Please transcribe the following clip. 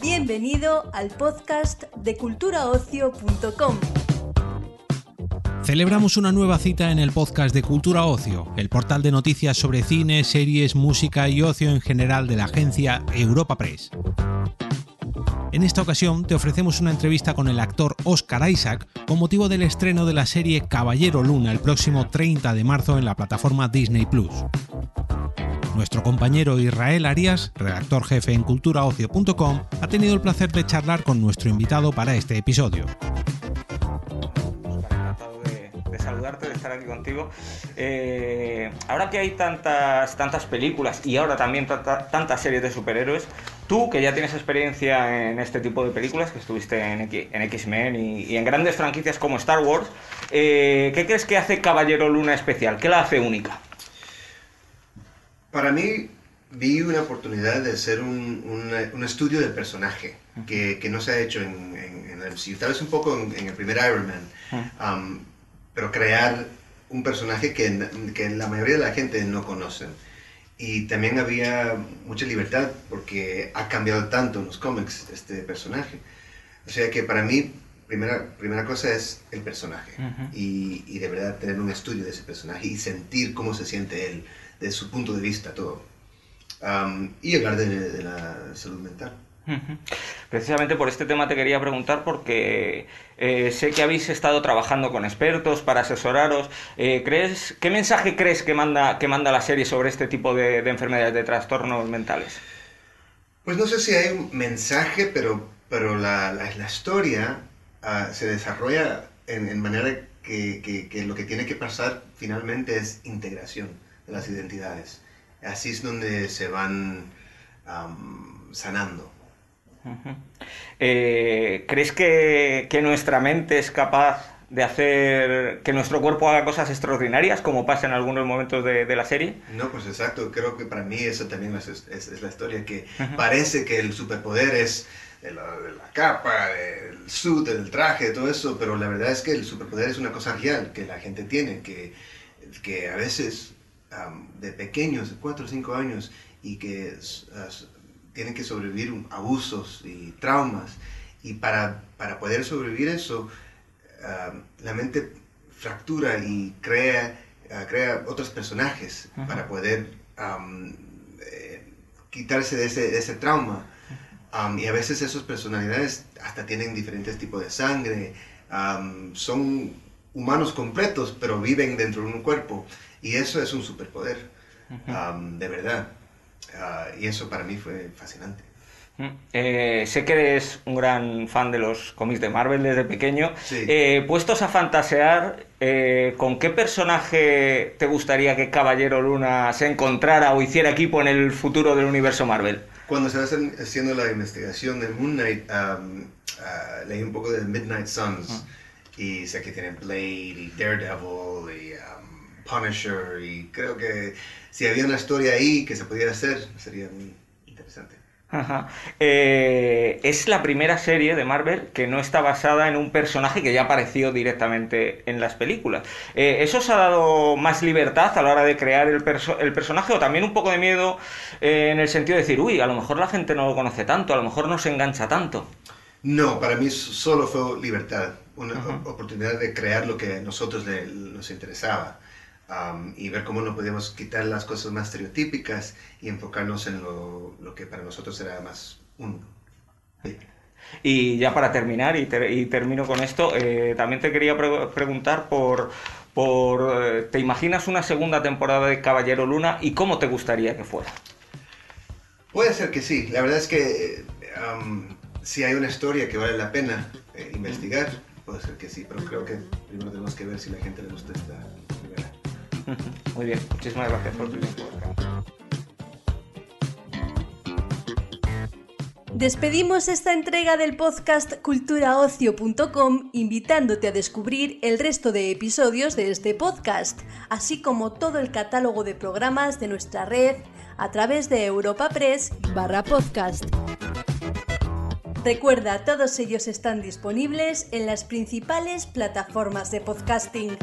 Bienvenido al podcast de culturaocio.com. Celebramos una nueva cita en el podcast de Cultura Ocio, el portal de noticias sobre cine, series, música y ocio en general de la agencia Europa Press. En esta ocasión te ofrecemos una entrevista con el actor Oscar Isaac con motivo del estreno de la serie Caballero Luna el próximo 30 de marzo en la plataforma Disney Plus. Nuestro compañero Israel Arias, redactor jefe en culturaocio.com, ha tenido el placer de charlar con nuestro invitado para este episodio. Estar aquí contigo. Eh, ahora que hay tantas, tantas películas y ahora también tantas series de superhéroes, tú que ya tienes experiencia en este tipo de películas, que estuviste en, X-Men y, en grandes franquicias como Star Wars, eh, ¿qué crees que hace Caballero Luna especial? ¿Qué la hace única? Para mí vi una oportunidad de hacer un, un, estudio del personaje que, que, no se ha hecho en, en, el MCU. Tal vez un poco en, el primer Iron Man pero crear un personaje que, que la mayoría de la gente no conocen. Y también había mucha libertad porque ha cambiado tanto en los cómics este personaje. O sea que para mí, primera, primera cosa es el personaje. y, y, de verdad tener un estudio de ese personaje y sentir cómo se siente él, de su punto de vista, todo. y hablar de, de la salud mental. Precisamente por este tema te quería preguntar porque eh, sé que habéis estado trabajando con expertos para asesoraros. Eh, ¿crees, ¿Qué mensaje crees que manda, que manda la serie sobre este tipo de, enfermedades, de trastornos mentales? Pues no sé si hay un mensaje, pero, pero la, la, historia ah, se desarrolla en, manera que, que, lo que tiene que pasar finalmente es integración de las identidades. Así es donde se van sanando. Eh, ¿Crees que, nuestra mente es capaz de hacer que nuestro cuerpo haga cosas extraordinarias, como pasa en algunos momentos de, la serie? No, pues exacto. Creo que para mí eso también es, la historia, que parece que el superpoder es de la, capa, del suit, del traje, todo eso, pero la verdad es que el superpoder es una cosa real que la gente tiene, que, que a veces de pequeños, de 4 o 5 años, y que tienen que sobrevivir abusos y traumas. Y para, para poder sobrevivir eso, ah, la mente fractura y crea, ah, crea otros personajes para poder eh, quitarse de ese, ese trauma. y a veces esas personalidades hasta tienen diferentes tipos de sangre, son humanos completos, pero viven dentro de un cuerpo. Y eso es un superpoder, de verdad. Ah, y eso para mí fue fascinante. Mm. Eh, sé que eres un gran fan de los cómics de Marvel desde pequeño. Eh, puestos a fantasear, eh, ¿con qué personaje te gustaría que Caballero Luna se encontrara o hiciera equipo en el futuro del universo Marvel? Cuando estaba haciendo la investigación de Moon Knight, ah, leí un poco de Midnight Suns. Ah. Y sé que tienen Blade y Daredevil y Punisher. Y creo que si había una historia ahí que se pudiera hacer, sería muy interesante. Eh, es la primera serie de Marvel que no está basada en un personaje que ya apareció directamente en las películas. Eh, ¿Eso os ha dado más libertad a la hora de crear el, el personaje o también un poco de miedo eh, en el sentido de decir, uy, a lo mejor la gente no lo conoce tanto, a lo mejor no se engancha tanto? No, para mí solo fue libertad, una oportunidad de crear lo que a nosotros nos interesaba y ver cómo no podemos quitar las cosas más estereotípicas y enfocarnos en lo, lo que para nosotros era más único. Y ya para terminar, y, y termino con esto, eh, también te quería preguntar por, por eh, ¿te imaginas una segunda temporada de Caballero Luna y cómo te gustaría que fuera? Puede ser que sí, la verdad es que si hay una historia que vale la pena eh, investigar, puede ser que sí, pero creo que primero tenemos que ver si la gente le gusta esta. Muy bien, muchísimas gracias por tu tiempo. Despedimos esta entrega del podcast culturaocio.com invitándote a descubrir el resto de episodios de este podcast, así como todo el catálogo de programas de nuestra red a través de Europa Press barra podcast. Recuerda, todos ellos están disponibles en las principales plataformas de podcasting.